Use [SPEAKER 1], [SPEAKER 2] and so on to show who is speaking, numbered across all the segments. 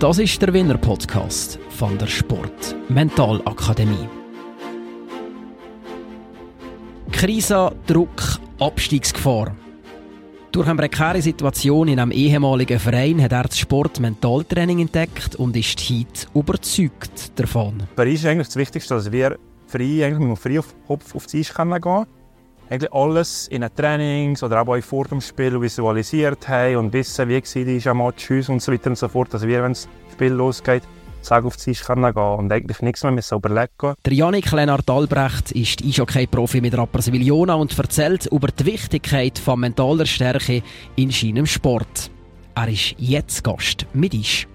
[SPEAKER 1] Das ist der Winner Podcast von der Sport Mentalakademie. Krise, Druck, Abstiegsgefahr. Durch eine prekäre Situation in einem ehemaligen Verein hat er das Sport-Mentaltraining entdeckt und ist heute überzeugt davon.
[SPEAKER 2] Für uns ist eigentlich das Wichtigste, dass wir frei, eigentlich frei auf, auf, auf die Eis gehen können. Eigentlich alles in den Trainings oder auch vor dem Spiel visualisiert haben und wissen, wie war ein Match und so weiter und so fort, dass wir, wenn das Spiel losgeht, Sag auf die Tisch gehen und eigentlich nichts mehr müssen überlegen
[SPEAKER 1] Der Janik Lennart Albrecht ist Eishockey-Profi mit Rapperswil Jona und erzählt über die Wichtigkeit von mentaler Stärke in seinem Sport. Er ist jetzt Gast mit Eis.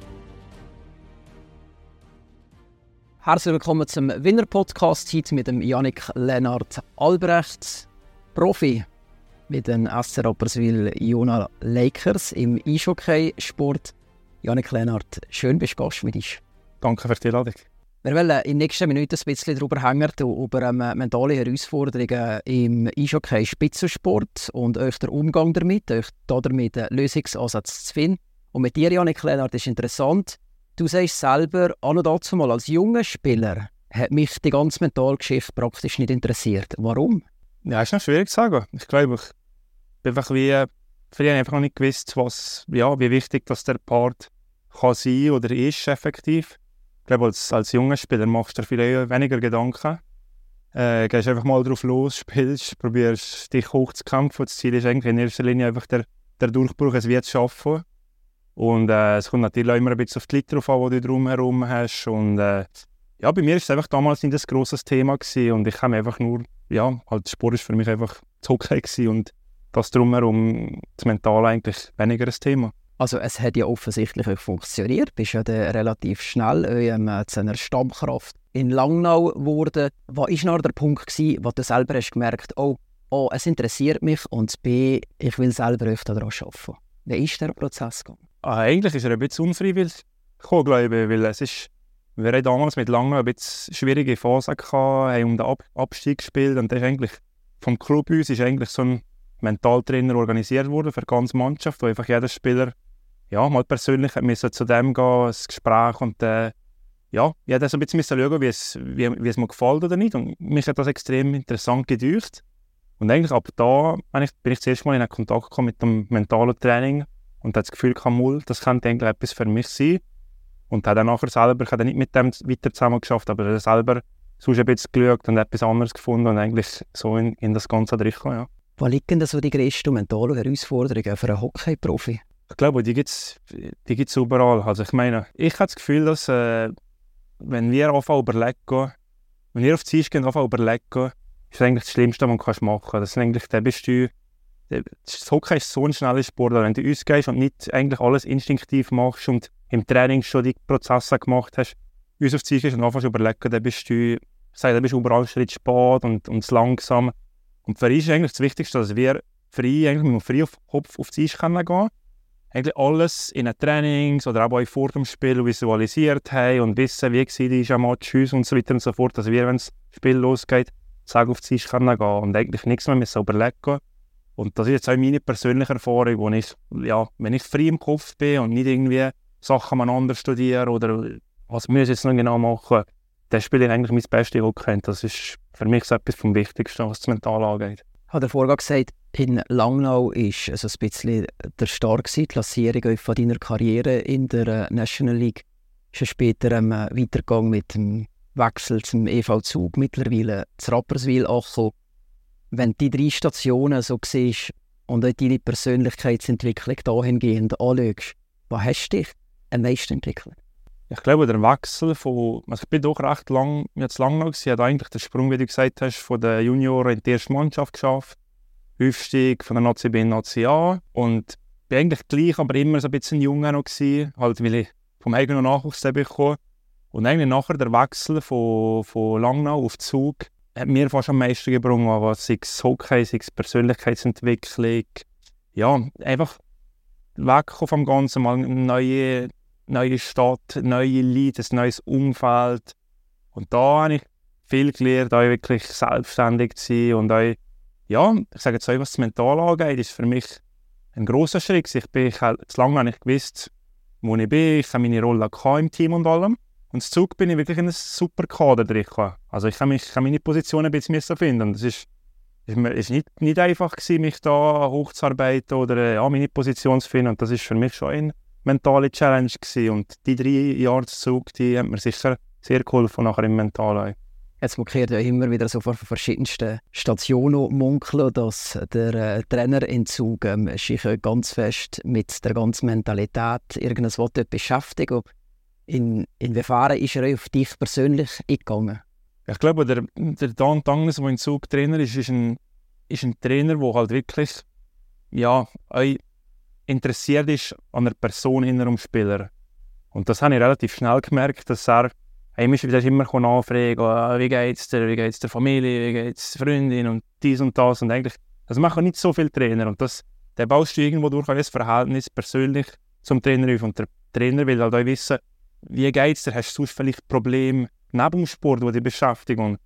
[SPEAKER 1] Herzlich willkommen zum Winner-Podcast, heute mit dem Janik Lennart Albrecht, Profi mit den SC Rapperswil Jona Lakers im Eishockey-Sport. Janik Lennart, schön bist du Gast mit uns.
[SPEAKER 2] Danke für die Einladung.
[SPEAKER 1] Wir wollen in den nächsten Minuten ein bisschen darüber hängen, über ähm, mentale Herausforderungen im Eishockey Spitzensport und euch der Umgang damit, euch damit einen Lösungsansatz zu finden. Und mit dir, Janik Lennart, ist interessant, du sagst selber, an und dazu mal als junger Spieler hat mich die ganze Mentalgeschichte praktisch nicht interessiert. Warum?
[SPEAKER 2] Ja, ist noch schwierig zu sagen. Ich glaube, ich bin einfach wie, früher einfach noch nicht gewusst, was, ja, wie wichtig dass der Part kann sein oder ist effektiv. Ich glaube, als, als junger Spieler machst du dir viel weniger Gedanken. Äh, gehst einfach mal drauf los, spielst, probierst dich hochzukämpfen. Das Ziel ist eigentlich in erster Linie einfach der, der Durchbruch, es wird schaffen. Und äh, es kommt natürlich auch immer ein bisschen auf die Leute drauf an, die du drumherum hast. Und äh, ja, bei mir war es einfach damals nicht ein grosses Thema gewesen und ich habe einfach nur, ja, halt Sport ist für mich einfach Hockey gewesen und das drumherum, das Mental eigentlich weniger ein Thema.
[SPEAKER 1] Also es hat ja offensichtlich auch funktioniert. Du bist ja dann relativ schnell ähm, zu einer Stammkraft in Langnau geworden. Was war der Punkt, gewesen, wo du selber hast gemerkt oh, oh, es interessiert mich und B, ich will selber öfter daran arbeiten? Wie ist der Prozess gegangen?
[SPEAKER 2] Ah, eigentlich ist er ein bisschen unfreiwillig gekommen, glaube ich, weil es ist, wir hatten damals mit Langnau ein bisschen schwierige Phase haben um den Ab Abstieg gespielt und das ist eigentlich vom Club uns ist eigentlich so ein Mentaltrainer organisiert worden für die ganze Mannschaft, wo einfach jeder Spieler ja, mal persönlich müssen zu dem gehen, das Gespräch und äh, ja, ich musste so ein bisschen schauen, wie es, wie, wie es mir gefällt oder nicht. Und mich hat das extrem interessant gedeucht. Und eigentlich ab da bin ich, bin ich das erste Mal in Kontakt gekommen mit dem mentalen Training und das Gefühl gehabt, das könnte eigentlich etwas für mich sein. Und habe dann nachher selber, ich habe nicht mit dem weiter zusammen geschafft, aber selber sonst ein bisschen geschaut und etwas anderes gefunden und eigentlich so in, in das Ganze reingekommen, ja.
[SPEAKER 1] Wo liegen denn so die grössten mentalen Herausforderungen für einen Hockey-Profi?
[SPEAKER 2] Ich glaube, die gibt es die gibt's überall. Also ich meine, ich habe das Gefühl, dass äh, wenn wir anfangen überlegen, wenn wir auf die Ziel gehen, anfangen überlegen, ist das eigentlich das Schlimmste, was du machen kannst. Das ist eigentlich, der bist du, das Hockey ist so ein schneller Sport, wenn du ausgehst und nicht eigentlich alles instinktiv machst und im Training schon die Prozesse gemacht hast, uns auf die und anfängst überlegen, dann bist du, sage, dann bist du überall einen Schritt spät und, und langsam. Und für uns ist eigentlich das Wichtigste, dass wir frei, eigentlich frei auf, auf, auf die Eis gehen können eigentlich alles in den Trainings oder auch vor dem Spiel visualisiert haben und wissen, wie war ein Match und so weiter und so fort, dass wir, wenn das Spiel losgeht, sagen auf die Tisch gehen und eigentlich nichts mehr müssen überlegen Und das ist jetzt auch meine persönliche Erfahrung, wo ich, ja, wenn ich frei im Kopf bin und nicht irgendwie Sachen miteinander studiere oder was muss ich jetzt noch genau machen, dann spiele ich eigentlich mein Bestes Hockey. Das ist für mich so etwas vom Wichtigsten, was das Mental angeht.
[SPEAKER 1] Hat er vorher gesagt, in Langnau ist also ein bisschen der Start die Klassierung von deiner Karriere in der äh, National League. Ist ja später ähm, weitergegangen mit dem Wechsel zum EV Zug, mittlerweile zu Rapperswil angekommen. Wenn du die drei Stationen so siehst und auch deine Persönlichkeitsentwicklung dahingehend anschaust, was hast du dich am meisten entwickelt?
[SPEAKER 2] Ich glaube, der Wechsel von, also ich bin doch recht lang, jetzt lang noch gewesen, hat eigentlich den Sprung, wie du gesagt hast, von den Junioren in die erste Mannschaft geschafft. Aufstieg von der Nazi B in Nazi A. Und bin eigentlich gleich, aber immer so ein bisschen junger noch gewesen, halt weil ich vom eigenen Nachwuchs bekommen und eigentlich nachher der Wechsel von, von Langnau auf Zug hat mir fast am meisten gebrungen, was sei es Hockey, sei es Persönlichkeitsentwicklung, ja, einfach wegkommen vom Ganzen, mal eine neue, neue Stadt, neue Leute, ein neues Umfeld und da habe ich viel gelernt, auch wirklich selbstständig zu sein und auch ja, ich sage jetzt auch, was das Mental angeht, ist für mich ein großer Schritt. Ich bin ich, zu lange ich gewusst, wo ich bin. Ich habe meine Rolle im Team und allem. Und das Zug bin ich wirklich in einem super Kader drin. Also ich habe, mich, ich habe meine Position ein bisschen finden. Es ist, ist, ist nicht, nicht einfach gewesen, mich da hochzuarbeiten oder äh, ja, meine Position zu finden. Und das ist für mich schon eine mentale Challenge gewesen. Und die drei Jahre Zug, die haben mir sicher sehr geholfen nachher im Mentalen.
[SPEAKER 1] Jetzt man ja immer wieder so von verschiedensten Stationen munkeln, dass der äh, Trainerentzug ähm, sich ganz fest mit der ganzen Mentalität irgendwas beschäftigt. In, inwiefern ist er auf dich persönlich eingegangen?
[SPEAKER 2] Ich glaube, der, der Dan Tangnes, der in Zug Trainer ist, ist ein, ist ein Trainer, der halt wirklich ja, interessiert ist an der Person hinter dem Spieler. Und das habe ich relativ schnell gemerkt, dass er hey, mich wieder immer anfragen, oh, wie geht's dir, wie geht's der Familie, wie geht's der Freundin und dies und das. Und eigentlich, das machen nicht so viele Trainer. Und das, der baust du irgendwo durch ein Verhältnis persönlich zum Trainer auf. Und der Trainer will halt auch wissen, wie geht's dir, hast du sonst vielleicht Probleme neben dem Sport, die dich beschäftigen.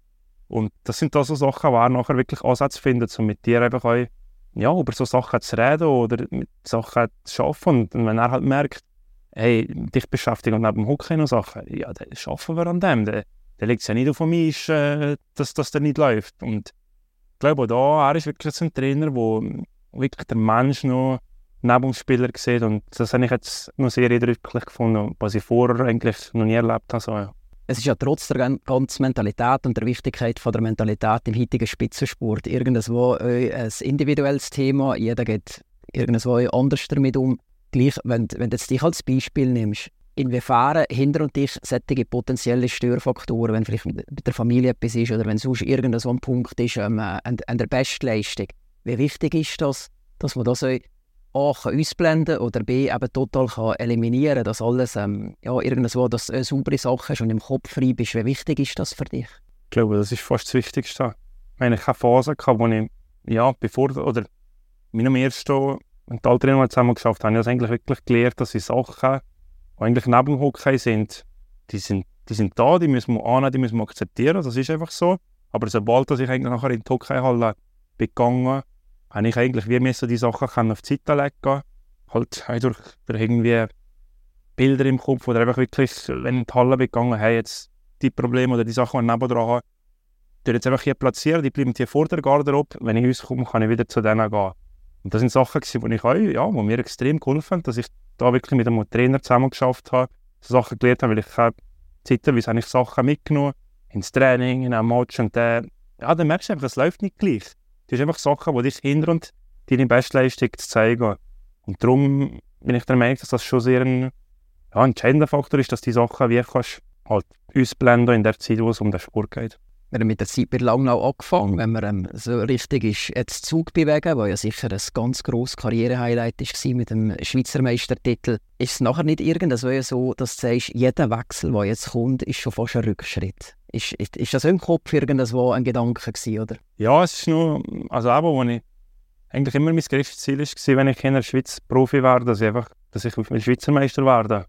[SPEAKER 2] Und das sind da so Sachen, wo er nachher wirklich Ansätze findet, um mit dir einfach auch, ja, über so Sachen zu reden oder mit Sachen zu arbeiten. Und wenn er halt merkt, hey, dich beschäftigen und neben dem Hockey noch Sachen, ja, dann arbeiten wir an dem. Dann, dann liegt es ja nicht auf mich, äh, dass das nicht läuft. Und ich glaube, da, er ist wirklich ein Trainer, der wirklich der Mensch noch neben dem Spieler sieht. Und das habe ich jetzt noch sehr eindrücklich gefunden, was ich vorher eigentlich noch nie erlebt habe. So, ja.
[SPEAKER 1] Es ist ja trotz der ganzen Mentalität und der Wichtigkeit von der Mentalität im heutigen Spitzensport irgendwo ein individuelles Thema. Jeder geht irgendwo anders damit um gleich, wenn, wenn du jetzt dich als Beispiel nimmst, inwiefern hinter und dich solche potenzielle Störfaktoren, wenn vielleicht mit der Familie etwas ist oder wenn sonst irgendein so ein Punkt ist ähm, an, an der Bestleistung, wie wichtig ist das, dass man das A ausblenden oder B eben total kann eliminieren dass alles ähm, ja, irgendwo dass eine saubere Sache ist und im Kopf frei bist. Wie wichtig ist das für dich?
[SPEAKER 2] Ich glaube, das ist fast das Wichtigste. Ich meine, ich hatte Phasen, wo ich, ja, bevor, oder meinem ersten und die Trainer zusammen geschafft haben, ich habe eigentlich wirklich gelernt, dass sie Sachen, die eigentlich neben dem Hockey sind, die sind, die sind da, die müssen wir annehmen, die müssen wir akzeptieren, das ist einfach so. Aber sobald dass ich eigentlich nachher in die Hockeyhalle gegangen habe ich eigentlich wie müssen die Sachen auf die Seite legen halt durch, irgendwie Bilder im Kopf oder einfach wirklich, wenn ich in die Halle gegangen habe, jetzt die Probleme oder die Sachen, die ich nebenan habe, die jetzt einfach hier platzieren, die bleiben hier vor der Garderobe. Wenn ich rauskomme, kann ich wieder zu denen gehen. Und das sind Sachen, die ich auch, ja, wo mir extrem geholfen haben, dass ich da wirklich mit einem Trainer zusammen geschafft habe, so Sachen gelernt habe, weil ich zeitweise habe ich Sachen mitgenommen, ins Training, in einem Match und dann, ja, dann merkst du einfach, es läuft nicht gleich. Das sind einfach Sachen, die dich hindern und deine Bestleistung zu zeigen. Und darum bin ich der Meinung, dass das schon sehr ein ja, entscheidender Faktor ist, dass die Sachen wie kannst halt ausblenden in der Zeit, wo es um den Sport geht
[SPEAKER 1] wir haben mit der Zeit bei Langnau angefangen, wenn man ähm, so richtig ist, jetzt Zug bewegen, was ja sicher ein ganz grosses Karrierehighlight war mit dem Schweizer Meistertitel, ist es nachher nicht irgendwas so, dass du sagst, jeder Wechsel, der jetzt kommt, ist schon fast ein Rückschritt. Ist, ist, ist das im Kopf irgendwo ein Gedanke gewesen, oder?
[SPEAKER 2] Ja, es ist nur, also aber, wo ich eigentlich immer mein größtes Ziel war, wenn ich in der Schweiz Profi werde, dass ich einfach, dass ich Schweizer Meister werde.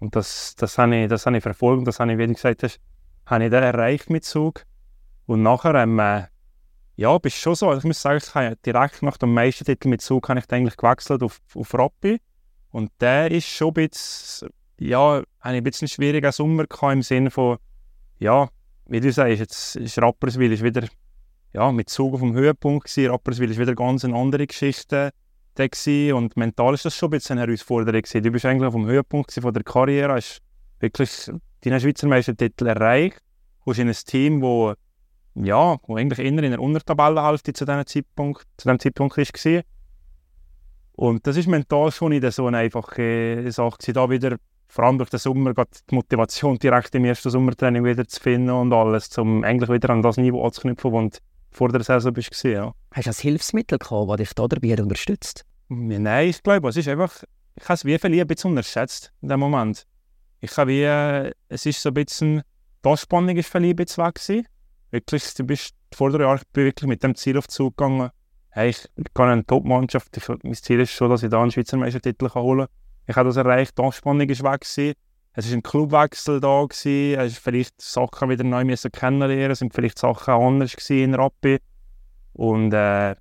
[SPEAKER 2] Und das, das habe ich, das habe ich verfolgt, das habe ich, wie du gesagt hast, habe ich da erreicht mit Zug. Und nachher, ähm, äh, ja, bist schon so. Ich muss sagen, ich habe direkt nach dem Meistertitel mit Zug habe ich eigentlich gewechselt auf, auf Rappi. Und der ist schon ein bisschen, ja, ein bisschen schwieriger Sommer gehabt, im Sinne von, ja, wie du sagst, jetzt ist Rapperswil ist wieder ja, mit Zug auf dem Höhepunkt gewesen. Rapperswil ist wieder ganz eine andere Geschichte und mental ist das schon ein bisschen eine Herausforderung gewesen. Du bist eigentlich auf dem Höhepunkt von der Karriere, hast wirklich deinen Schweizer Meistertitel erreicht, du in ein Team, das ja, wo eigentlich eher in der Untertabellenhälfte zu diesem Zeitpunkt, zu diesem Zeitpunkt war. Und das ist mental schon nicht so eine einfache Sache. Da wieder, vor allem durch den Sommer, die Motivation direkt im ersten Sommertraining wieder zu finden und alles, um eigentlich wieder an das Niveau anzuknüpfen, wo du vor der Saison bist. Ja.
[SPEAKER 1] Hast du ein Hilfsmittel gehabt, das dich da dabei unterstützt?
[SPEAKER 2] Nein, ich glaube, es ist einfach, ich habe es wie ein bisschen unterschätzt in dem Moment. Ich habe wie, es ist so ein bisschen, die Anspannung ist ein bisschen weg gewesen wirklich, du bist vor drei Jahren wirklich mit dem Ziel auf den Zug gegangen, hey, ich in eine Top-Mannschaft, mein Ziel ist schon, dass ich da einen Schweizer Meistertitel holen kann. Ich habe das erreicht, die Anspannung ist weg gewesen. Es war ein Clubwechsel da, gewesen. es ist vielleicht Sachen wieder neu kennenlernen, es sind vielleicht Sachen anders in Rappi. Und äh,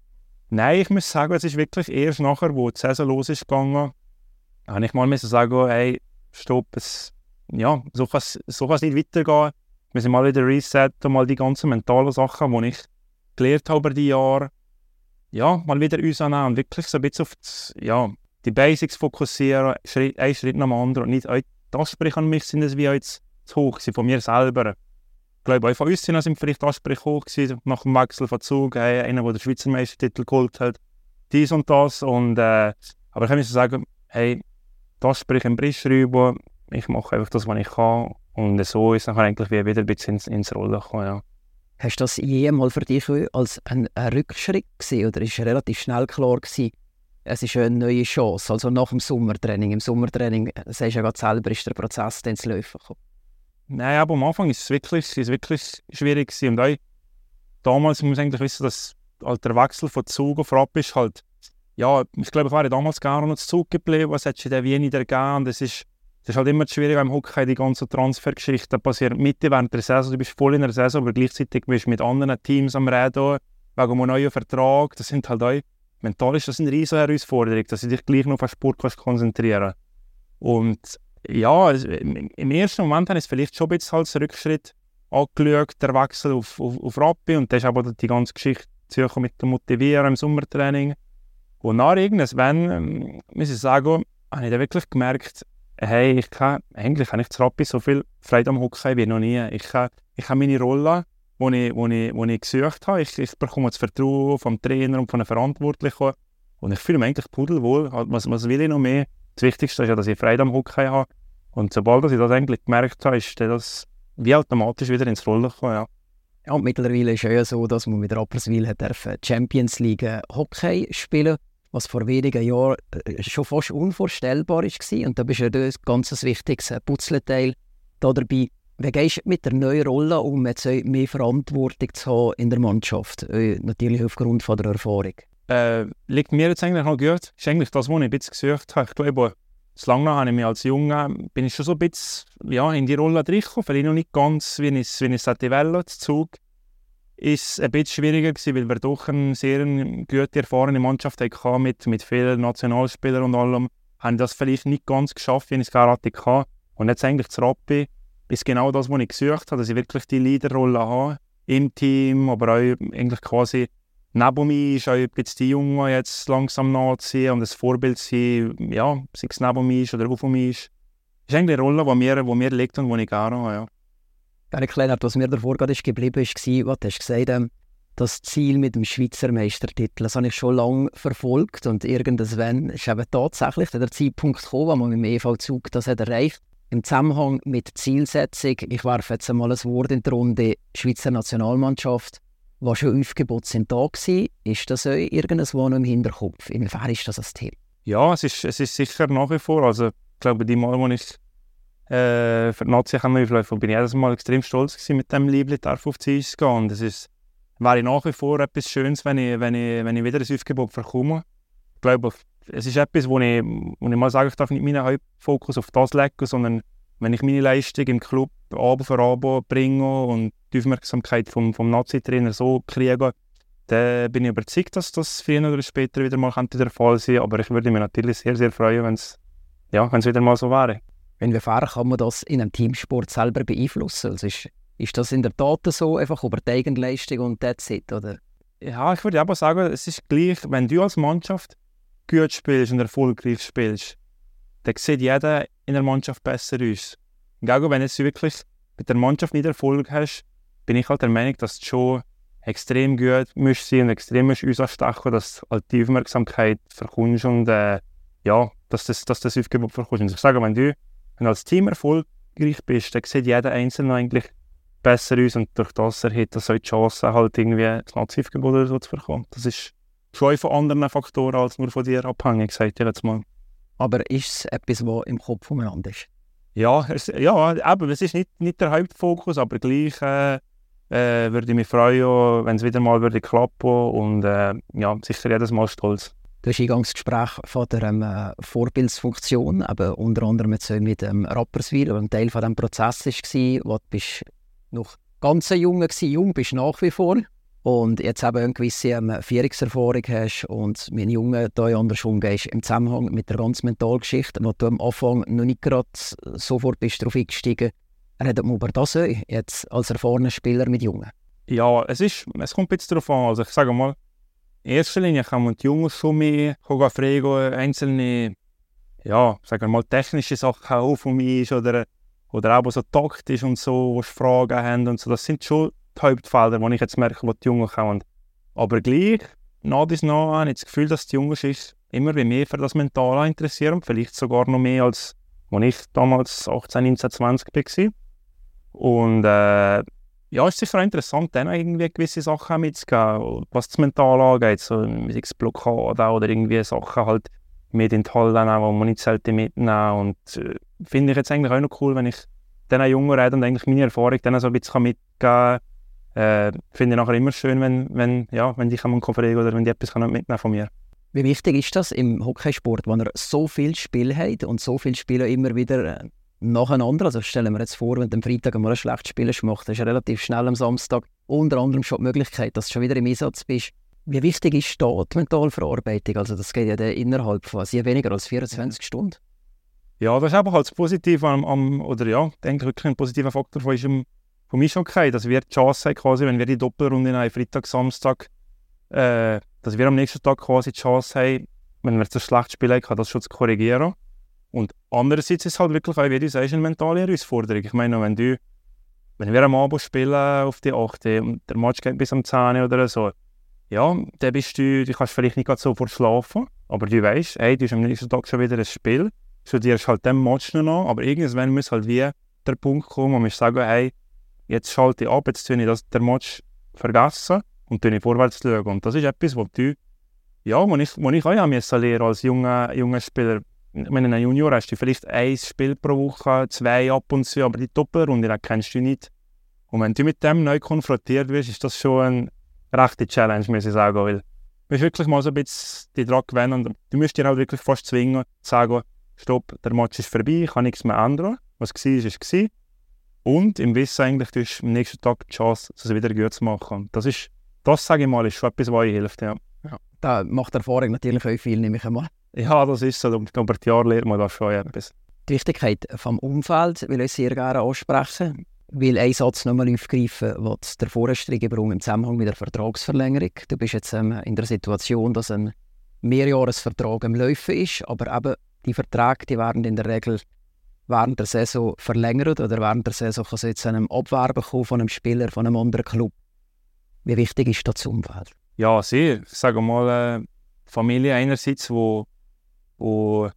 [SPEAKER 2] nein, ich muss sagen, es ist wirklich erst nachher, wo die Saison los ist gegangen, habe ich mal sagen, hey, stopp, es, ja, so kann es so nicht weitergehen. Wir müssen mal wieder resetten, mal die ganzen mentalen Sachen, die ich gelernt habe über die Jahre, ja, mal wieder uns annehmen und wirklich so ein bisschen auf das, ja, die Basics fokussieren, Schritt, einen Schritt nach dem anderen und nicht die Ansprüche an mich sind es wie jetzt zu hoch von mir selber. Ich glaube, auch von uns sind vielleicht Ansprüche hoch gewesen, nach dem Wechsel von Zug, hey, einer, der den Schweizer Meistertitel geholt hat, dies und das. Und, äh, aber ich kann sagen, hey, das spricht im Brisch rüber, ich mache einfach das, was ich kann. Und so ist es eigentlich wieder ein bisschen ins, ins Rollen gekommen, ja.
[SPEAKER 1] Hast du das jemals für dich als ein, ein Rückschritt gesehen oder ist relativ schnell klar gewesen, es ist eine neue Chance, also nach dem Sommertraining. Im Sommertraining, sagst du ja gerade selber, ist der Prozess dann zu laufen gekommen.
[SPEAKER 2] Nein, aber am Anfang ist es wirklich, ist es wirklich schwierig gewesen. Und auch damals muss man eigentlich wissen, dass halt der Wechsel von Zug auf Rapp ist halt, ja, ich glaube, ich wäre damals gar noch zu Zug geblieben, was hätte in Wien wieder gegeben. Und ist, das ist halt immer schwierig beim Hockey, die ganzen Transfergeschichten passieren Mitte während der Saison, du bist voll in der Saison, aber gleichzeitig bist du mit anderen Teams am Reden, wegen einem neuen Vertrag. Das sind halt auch, mental ist das eine riesige Herausforderung, dass du dich gleich noch auf den Sport konzentrieren Und ja, im ersten Moment habe ich es vielleicht schon ein bisschen als Rückschritt angeschaut, der Wechsel auf, auf, auf Rappi und das ist aber die ganze Geschichte mit dem Motivieren im Sommertraining. Und nach irgendwann, ähm, muss ich sagen, habe ich dann wirklich gemerkt, hey, ich kann, eigentlich habe ich zu Rappi so viel Freude am Hockey wie noch nie. Ich habe, ich habe meine Rolle, die ich, wo ich, wo ich gesucht habe. Ich, ich bekomme das Vertrauen vom Trainer und von den Verantwortlichen. Und ich fühle mich eigentlich pudelwohl. Halt, was, was will ich noch mehr? Das Wichtigste ist ja, dass ich Freude am Hockey habe. Und sobald ich das eigentlich gemerkt habe, ist das wie automatisch wieder ins Rollen gekommen. Ja.
[SPEAKER 1] Ja, und mittlerweile ist es ja so, dass man mit Rapperswil Champions League Hockey spielen was vor wenigen Jahren äh, schon fast unvorstellbar war. Und da bist du ein ganz wichtiges Puzzleteil da dabei. Wie gehst du mit der neuen Rolle um, jetzt mehr Verantwortung zu haben in der Mannschaft? Äh, natürlich aufgrund von der Erfahrung.
[SPEAKER 2] Äh, liegt mir jetzt eigentlich noch gut. Das ist eigentlich das, was ich ein bisschen gesucht habe. Ich glaube, lange habe ich mich als Junge, bin ich schon so ein bisschen ja, in die Rolle reingekommen. Vielleicht noch nicht ganz, wie ich es wie es Zug ist ein bisschen schwieriger gewesen, weil wir doch eine sehr gute, erfahrene Mannschaft hatten mit, mit vielen Nationalspielern und allem. Haben das vielleicht nicht ganz geschafft, wie ich es gerne hatte. Und jetzt eigentlich zu Rappi ist genau das, was ich gesucht habe, dass ich wirklich die Leaderrolle habe im Team, aber auch eigentlich quasi neben mir ist auch jetzt die Jungen jetzt langsam nachziehen und das Vorbild sein, ja, sei es neben mir ist oder auf mir ist. Das ist eigentlich eine Rolle, die mir, die mir liegt und die ich gerne habe, ja.
[SPEAKER 1] Erik Lennart, was mir davor gerade ist geblieben ist, war, was du hast gesagt ähm, das Ziel mit dem Schweizer Meistertitel. Das habe ich schon lange verfolgt und irgendwann ist eben tatsächlich der Zeitpunkt gekommen, wo man mit dem EV-Zug das hat erreicht im Zusammenhang mit Zielsetzung, ich werfe jetzt einmal ein Wort in die Runde, Schweizer Nationalmannschaft, was schon Aufgebot sind da war, ist das euch irgendwo noch im Hinterkopf? Inwiefern ist das ein Thema?
[SPEAKER 2] Ja, es ist, es ist sicher nach wie vor. Also, ich glaube, die Mal, wo ich äh, für die Nazi laufen bin ich jedes Mal extrem stolz gewesen, mit dem Liebling auf die Eis zu gehen. Und es ist, wäre nach wie vor etwas Schönes, wenn ich, wenn ich, wenn ich wieder ein Aufgebot bekomme. Ich glaube, es ist etwas, wo ich, wo ich mal sage, ich darf nicht meinen Hauptfokus auf das legen, sondern wenn ich meine Leistung im Club Abo für Abo bringe und die Aufmerksamkeit vom, vom Nazi-Trainer so kriege, dann bin ich überzeugt, dass das früher oder später wieder mal der Fall sein könnte. Aber ich würde mich natürlich sehr, sehr freuen, wenn es ja, wieder mal so wäre.
[SPEAKER 1] Wenn wir fahren, kann man das in einem Teamsport selber beeinflussen. Also ist, ist das in der Tat so, einfach über die Eigenleistung und that's it, oder?
[SPEAKER 2] Ja, ich würde aber sagen, es ist gleich, wenn du als Mannschaft gut spielst und erfolgreich spielst, dann sieht jeder in der Mannschaft besser aus. Und auch wenn du wirklich mit der Mannschaft nicht Erfolg hast, bin ich halt der Meinung, dass du schon extrem gut musst sein und extrem musst uns anstechen, dass halt die Aufmerksamkeit verkommst und äh, ja, dass das, dass das Aufgebot verkommst. Und ich sage, wenn du, wenn du als Team erfolgreich bist, dann sieht jeder Einzelne eigentlich besser aus und durch das erhält er so die Chance, halt irgendwie das Nazi-Aufgebot oder so zu bekommen. Das ist schon von anderen Faktoren als nur von dir abhängig, sagt ihr jetzt mal.
[SPEAKER 1] Aber ist es etwas, was im Kopf umeinander ist?
[SPEAKER 2] Ja, es, ja eben, es ist nicht, nicht der Hauptfokus, aber gleich äh, äh, würde ich mich freuen, wenn es wieder mal würde klappen und äh, ja, sicher jedes Mal stolz.
[SPEAKER 1] Du hast Eingangsgespräch von der ähm, Vorbildsfunktion, aber unter anderem jetzt mit ähm, Rapperswil, ein Teil von diesem Prozess war, wo du bist noch ganz jung warst, jung bist nach wie vor, und jetzt eben eine gewisse ähm, Führungserfahrung hast und mein Junge da anders umgehst im Zusammenhang mit der ganzen Mentalgeschichte, wo du am Anfang noch nicht gerade sofort bist darauf eingestiegen, redet man über das jetzt als erfahrener Spieler mit Jungen?
[SPEAKER 2] Ja, es, ist, es kommt bisschen darauf an. Also ich sage mal, erster Linie kann man die Jungen schon mehr fragen, einzelne, ja, sagen wir mal, technische Sachen auch von mir ist oder, oder auch so taktisch und so, wo sie Fragen haben und so. Das sind schon die Hauptfelder, wo ich jetzt merke, wo die Jungen kommen. Aber gleich, nach dies nach, habe ich das Gefühl, dass die Jungen immer mehr für das Mentale interessieren, vielleicht sogar noch mehr als als ich damals 18, 19, 20 war. Und äh, ja, es ist sicher interessant, dann irgendwie gewisse Sachen mitzugeben, was das Mental angeht, so wie Blockade oder irgendwie Sachen halt mit in die Halle die man nicht selten mitnehmen Und äh, finde ich jetzt eigentlich auch noch cool, wenn ich diesen Jungen rede und eigentlich meine Erfahrung dann so ein bisschen mitgeben kann. Äh, finde ich nachher immer schön, wenn, wenn, ja, wenn die kommen fragen oder wenn die etwas mitnehmen von mir.
[SPEAKER 1] Wie wichtig ist das im Hockeysport, wenn er so viel Spiel hat und so viele Spieler immer wieder nacheinander? Also stellen wir jetzt vor, wenn du am Freitag mal ein schlechtes Spiel machst, hast du relativ schnell am Samstag unter anderem schon die Möglichkeit, dass du schon wieder im Einsatz bist. Wie wichtig ist da die Mentalverarbeitung? Also das geht ja dann innerhalb von sehr weniger als 24 Stunden.
[SPEAKER 2] Ja, das ist aber halt das Positive am, am oder ja, denke wirklich ein positiver Faktor von, unserem, mir schon okay, dass wir die Chance haben, quasi, wenn wir die Doppelrunde haben, Freitag, Samstag, äh, dass wir am nächsten Tag quasi die Chance haben, wenn wir zu schlecht spielen, kann das schon zu korrigieren. Und andererseits ist es halt wirklich auch, wie du sagst, eine mentale Herausforderung. Ich meine, wenn du, wenn wir am Abend spielen auf die 8. und der Match geht bis um 10 oder so, ja, dann bist du, du kannst vielleicht nicht sofort schlafen, aber du weißt, hey, du hast am nächsten Tag schon wieder ein Spiel, studierst halt den Match noch an, aber irgendwann muss halt wie der Punkt kommen, wo wir sagen, hey, jetzt schalte ich ab, jetzt tue ich den Match vergessen und dann vorwärts schauen. Und das ist etwas, was du, ja, wo ich, wo ich auch lernen als junger, junger Spieler. Ich meine, ein Junior hast du vielleicht ein Spiel pro Woche, zwei ab und zu, aber die Doppelrunde, die kennst du nicht. Und wenn du mit dem neu konfrontiert wirst, ist das schon eine rechte Challenge, muss ich sagen. Weil du musst wirklich mal so ein bisschen die Druck gewinnen und du musst dir halt wirklich fast zwingen, zu sagen, stopp, der Match ist vorbei, ich kann nichts mehr ändern. Was war, ist, war. Und im Wissen eigentlich, du hast am nächsten Tag die Chance, es wieder gut zu machen. Das ist das, sage ich mal, ist schon etwas, was euch hilft. Ja.
[SPEAKER 1] ja. Da macht Erfahrung natürlich auch viel, nehme ich einmal.
[SPEAKER 2] Ja, das ist so. Über die Jahre lernt man das schon etwas.
[SPEAKER 1] Die Wichtigkeit vom Umfeld will ich sehr gerne ansprechen. Ich will einen Satz nochmal aufgreifen, was der vorherige Brung im Zusammenhang mit der Vertragsverlängerung. Du bist jetzt ähm, in der Situation, dass ein Mehrjahresvertrag im Laufen ist, aber eben die Verträge die werden in der Regel während der Saison verlängert oder während der Saison kann es jetzt einem Abwerben kommen von einem Spieler von einem anderen Club. Wie wichtig ist das Umfeld?
[SPEAKER 2] Ja, sehr. Ich sage mal, äh, Familie einerseits, wo, wo,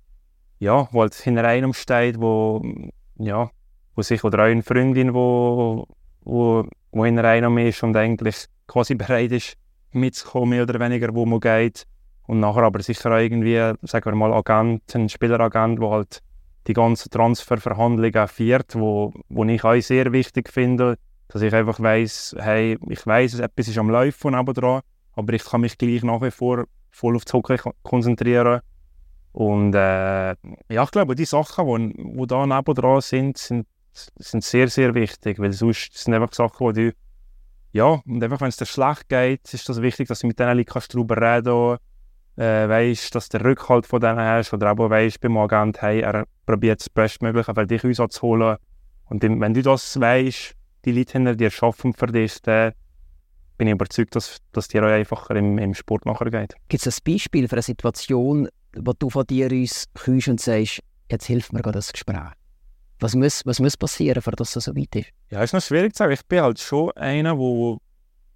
[SPEAKER 2] ja, wo halt hinter einem steht, wo, ja, wo sich, oder auch eine Freundin, wo, wo, wo hinter einem ist und eigentlich quasi bereit ist, mitzukommen, mehr oder weniger, wo man geht. Und nachher aber sicher auch irgendwie, sagen wir mal, Agent, ein Spieleragent, der halt die ganzen Transferverhandlungen führt, wo, wo ich auch sehr wichtig finde, dass ich einfach weiß, hey, ich weiß, etwas ist am Laufen dran, aber ich kann mich gleich nach wie vor voll auf das Hockey konzentrieren. Und äh, ja, ich glaube, die Sachen, die, die da dran sind, sind, sind sehr, sehr wichtig, weil sonst sind einfach Sachen, die du ja, und einfach wenn es dir schlecht geht, ist das wichtig, dass du mit Leuten darüber reden äh, weißt, dass du den Rückhalt von denen hast oder auch weißt beim Agent, hey, er probiert das Bestmögliche für dich Einsatz holen. Und wenn du das weißt, die Leute hinter dir arbeiten für dich, dann bin ich überzeugt, dass, dass dir auch einfacher im, im Sport nachher geht.
[SPEAKER 1] Gibt es ein Beispiel für eine Situation, wo du von dir uns kommst und sagst, jetzt hilft mir das Gespräch? Was muss, was muss passieren, damit es so weit ist?
[SPEAKER 2] Ja, ist noch schwierig zu sagen. Ich bin halt schon einer, wo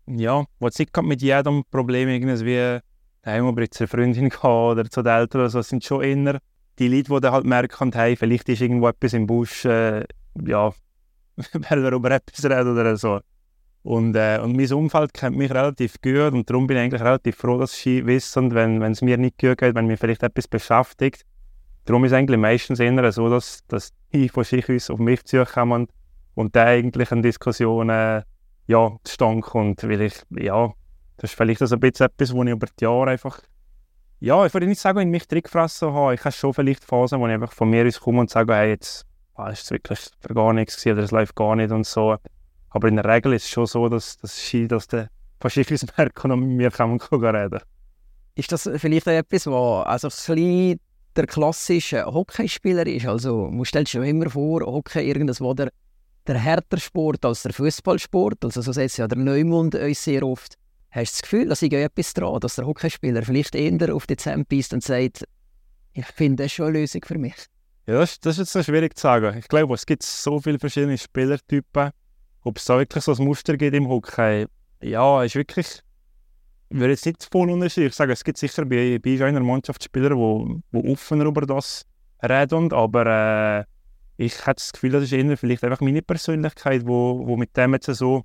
[SPEAKER 2] ja, wo sich mit jedem Problem irgendwie einmal zu einer Freundin gehen oder zu den Eltern oder so, das sind schon eher die Leute, die dann halt merken, hey, vielleicht ist irgendwo etwas im Busch, äh, ja, weil wir über etwas reden oder so. Und, äh, und mein Umfeld kennt mich relativ gut und darum bin ich eigentlich relativ froh, dass sie wissen, wenn es mir nicht gut geht, wenn mich vielleicht etwas beschäftigt. Darum ist es eigentlich meistens eher so, dass, dass die von sich aus auf mich zukommen und dann eigentlich eine Diskussion äh, ja, zustande kommt, weil ich, ja, das ist vielleicht also ein bisschen etwas, wo ich über die Jahre einfach, ja, ich würde nicht sagen, in mich gefressen habe. Ich habe schon vielleicht Phasen, wo ich einfach von mir aus komme und sage, hey, jetzt ah, ist es wirklich gar nichts gewesen, oder es läuft gar nicht und so. Aber in der Regel ist es schon so, dass, dass, dass der merken und mit mir kann reden.
[SPEAKER 1] Ist das vielleicht etwas, was also ein bisschen der klassische Hockeyspieler ist? Also, man stellt sich immer vor, Hockey irgendwas, wo der, der härter Sport als der Fußballsport, also so setzt ja der Neumund uns sehr oft. Hast du das Gefühl, dass ich etwas dran, dass der Hockeyspieler vielleicht eher auf die Zähne beißt und sagt, ich finde das schon eine Lösung für mich?
[SPEAKER 2] Ja, das, das ist jetzt schwierig zu sagen. Ich glaube, es gibt so viele verschiedene Spielertypen. Ob es da wirklich so ein Muster gibt im Hockey, ja, ist wirklich ich würde jetzt nicht voll unterschiedlich sagen. Es gibt sicher bei, bei einer Mannschaft Spieler, die, die offener über das reden, aber äh, ich habe das Gefühl, das ist eher vielleicht einfach meine Persönlichkeit, die wo, wo mit dem jetzt so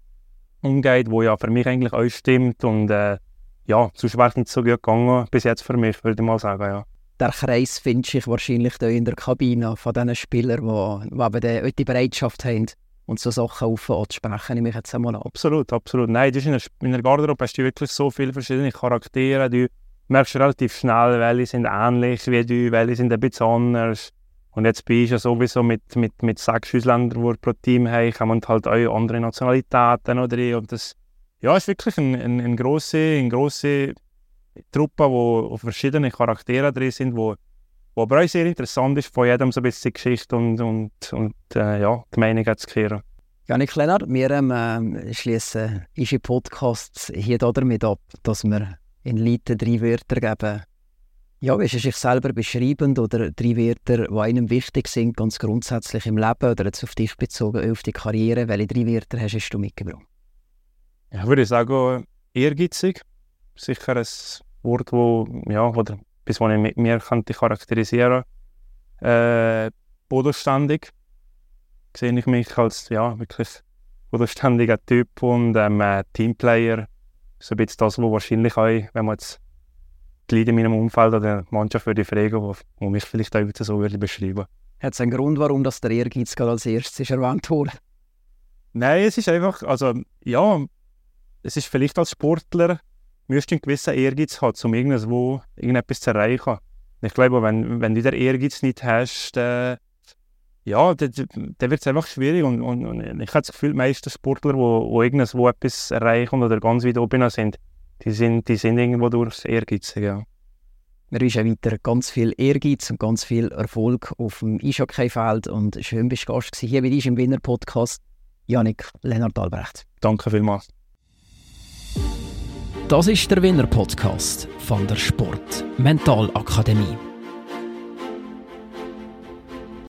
[SPEAKER 2] umgeht, wo ja für mich eigentlich auch stimmt und äh, ja, sonst es nicht so gut gegangen bis jetzt für mich, würde ich mal sagen, ja.
[SPEAKER 1] Der Kreis finde ich wahrscheinlich da in der Kabine von diesen Spielern, die, die die Bereitschaft haben, und so Sachen auf anzusprechen, nehme ich jetzt einmal an.
[SPEAKER 2] Absolut, absolut. Nein, ist in, der, in der Garderobe hast du wirklich so viele verschiedene Charaktere. Du merkst relativ schnell, welche sind ähnlich wie du, welche sind ein bisschen anders. Und jetzt bist du ja sowieso mit, mit, mit sechs Ausländern, die pro Team haben, haben halt auch andere Nationalitäten oder und das ja, ist wirklich eine ein, ein grosse, ein grosse Truppe, wo verschiedene Charaktere drin sind, wo wo aber auch sehr interessant ist, von jedem so ein bisschen die Geschichte und, und, und äh, ja, die Meinung zu hören.
[SPEAKER 1] Janik Lennart, wir ähm, äh, schließen unsere Podcasts hier damit ab, dass wir in Leuten drei Wörter geben. Ja, willst du sich selber beschreiben oder drei Wörter, die einem wichtig sind, ganz grundsätzlich im Leben oder jetzt auf dich bezogen, auf die Karriere? Welche drei Wörter hast, hast du mitgebracht?
[SPEAKER 2] Ja, würde ich sagen, ehrgeizig. Sicher ein Wort, wo, ja, oder etwas, was ich mit mir könnte charakterisieren könnte. Äh, bodenständig sehe ich mich als ja, wirklich bodenständiger Typ und ähm, äh, Teamplayer. So ein bisschen das, was wahrscheinlich auch, wenn man jetzt die Leute in meinem Umfeld oder die Mannschaft würde fragen, wo mich vielleicht auch so würde beschreiben
[SPEAKER 1] Hat es einen Grund, warum das der Ehrgeiz gerade als erstes erwähnt wurde?
[SPEAKER 2] Nein, es ist einfach, also ja, es ist vielleicht als Sportler müsst einen gewissen Ehrgeiz haben, um irgendwo irgendetwas zu erreichen. Ich glaube, wenn, wenn du den Ehrgeiz nicht hast, dann, ja, dann, dann wird es einfach schwierig. Und, und, und, ich habe das Gefühl, die meisten Sportler, die wo, wo irgendwo etwas erreichen oder ganz weit oben sind, die sind, die sind irgendwo durchs Ehrgeiz. Ja.
[SPEAKER 1] Wir wünschen weiter ganz viel Ehrgeiz und ganz viel Erfolg auf dem Eishockey-Feld. Und schön bist du Gast hier bei uns im Winner Podcast, Janik Lennart Albrecht.
[SPEAKER 2] Danke vielmals.
[SPEAKER 3] Das ist der Winner Podcast von der Sport Mentalakademie.